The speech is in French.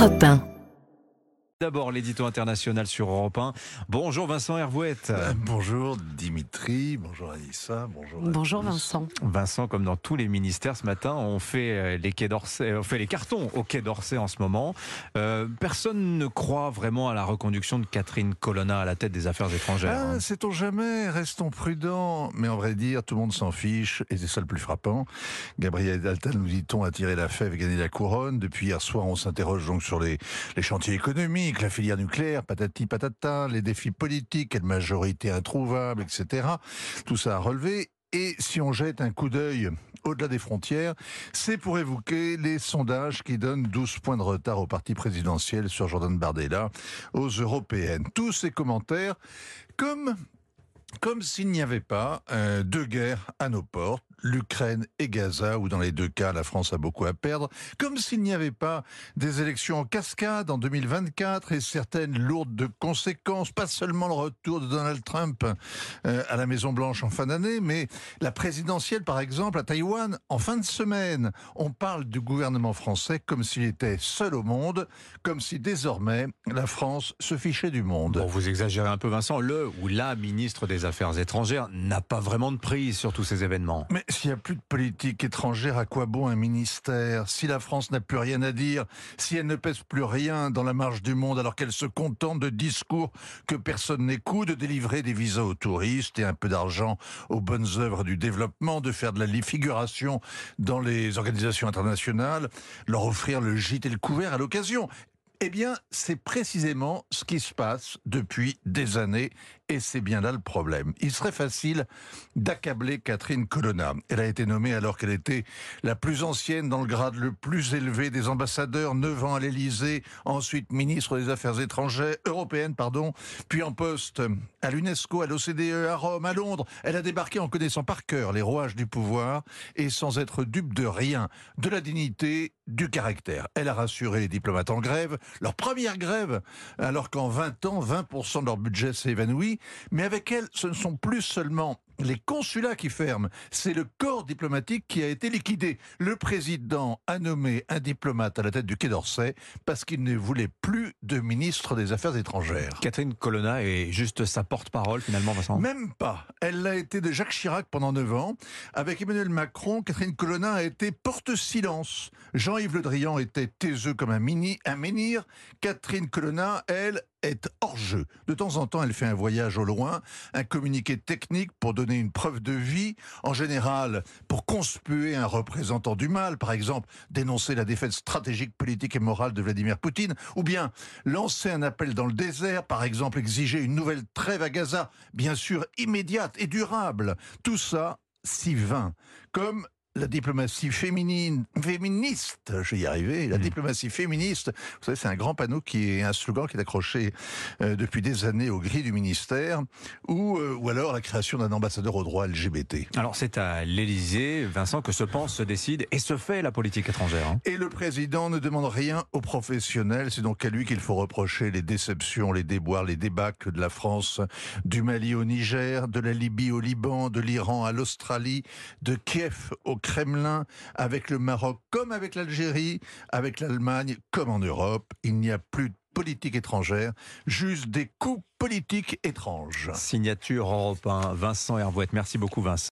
Europe 1. D'abord, l'édito international sur Europe 1. Bonjour Vincent Hervouette. Euh, bonjour Dimitri, bonjour Anissa, bonjour. Bonjour. Vincent. Vincent, comme dans tous les ministères ce matin, on fait euh, les quais d'Orsay, on fait les cartons au quai d'Orsay en ce moment. Euh, personne ne croit vraiment à la reconduction de Catherine Colonna à la tête des affaires étrangères. Ah, hein. sait-on jamais, restons prudents. Mais en vrai dire, tout le monde s'en fiche, et c'est ça le plus frappant. Gabriel Daltal, nous dit-on, a tiré la fève et gagné la couronne. Depuis hier soir, on s'interroge donc sur les, les chantiers économiques, la filière nucléaire, patati patata, les défis politiques, quelle majorité introuvable, etc. Tout ça à relever. Et si on jette un coup d'œil au-delà des frontières, c'est pour évoquer les sondages qui donnent 12 points de retard au parti présidentiel sur Jordan Bardella aux européennes. Tous ces commentaires comme s'il n'y avait pas euh, deux guerres à nos portes, l'Ukraine et Gaza, où dans les deux cas la France a beaucoup à perdre, comme s'il n'y avait pas des élections en cascade en 2024 et certaines lourdes de conséquences, pas seulement le retour de Donald Trump euh, à la Maison Blanche en fin d'année, mais la présidentielle par exemple à Taïwan en fin de semaine. On parle du gouvernement français comme s'il était seul au monde, comme si désormais la France se fichait du monde. Bon, vous exagérez un peu Vincent, le ou la ministre des Affaires étrangères n'a pas vraiment de prise sur tous ces événements. Mais s'il n'y a plus de politique étrangère, à quoi bon un ministère? Si la France n'a plus rien à dire, si elle ne pèse plus rien dans la marge du monde alors qu'elle se contente de discours que personne n'écoute, de délivrer des visas aux touristes et un peu d'argent aux bonnes œuvres du développement, de faire de la figuration dans les organisations internationales, leur offrir le gîte et le couvert à l'occasion. Eh bien, c'est précisément ce qui se passe depuis des années, et c'est bien là le problème. Il serait facile d'accabler Catherine Colonna. Elle a été nommée alors qu'elle était la plus ancienne dans le grade le plus élevé des ambassadeurs, 9 ans à l'Élysée, ensuite ministre des Affaires étrangères, européennes, pardon, puis en poste à l'UNESCO, à l'OCDE, à Rome, à Londres. Elle a débarqué en connaissant par cœur les rouages du pouvoir et sans être dupe de rien, de la dignité, du caractère. Elle a rassuré les diplomates en grève, leur première grève, alors qu'en 20 ans, 20% de leur budget s'est évanoui. Mais avec elle, ce ne sont plus seulement les consulats qui ferment, c'est le corps diplomatique qui a été liquidé. Le président a nommé un diplomate à la tête du Quai d'Orsay parce qu'il ne voulait plus de ministre des Affaires étrangères. Catherine Colonna est juste sa porte-parole finalement Vincent. Même pas. Elle l'a été de Jacques Chirac pendant 9 ans. Avec Emmanuel Macron, Catherine Colonna a été porte-silence. Jean-Yves Le Drian était taiseux comme un, mini, un menhir. Catherine Colonna, elle, est hors De temps en temps, elle fait un voyage au loin, un communiqué technique pour donner une preuve de vie, en général pour conspuer un représentant du mal, par exemple dénoncer la défaite stratégique, politique et morale de Vladimir Poutine, ou bien lancer un appel dans le désert, par exemple exiger une nouvelle trêve à Gaza, bien sûr immédiate et durable. Tout ça si vain, comme la diplomatie féminine, féministe, je vais y arriver, la Mhm. diplomatie féministe, vous savez, c'est un grand panneau qui est un slogan qui est accroché euh, depuis des années au gris du ministère, ou, euh, ou alors la création d'un ambassadeur aux droits LGBT. Alors c'est à l'Élysée, Vincent, que se pense, se décide et se fait la politique étrangère. hein. Et le président ne demande rien aux professionnels, c'est donc à lui qu'il faut reprocher les déceptions, les déboires, les débâcles de la France, du Mali au Niger, de la Libye au Liban, de l'Iran à l'Australie, de Kiev au Kremlin, avec le Maroc comme avec l'Algérie, avec l'Allemagne comme en Europe. Il n'y a plus de politique étrangère, juste des coups politiques étranges. Signature Europe 1, Vincent Hervouette. Merci beaucoup Vincent.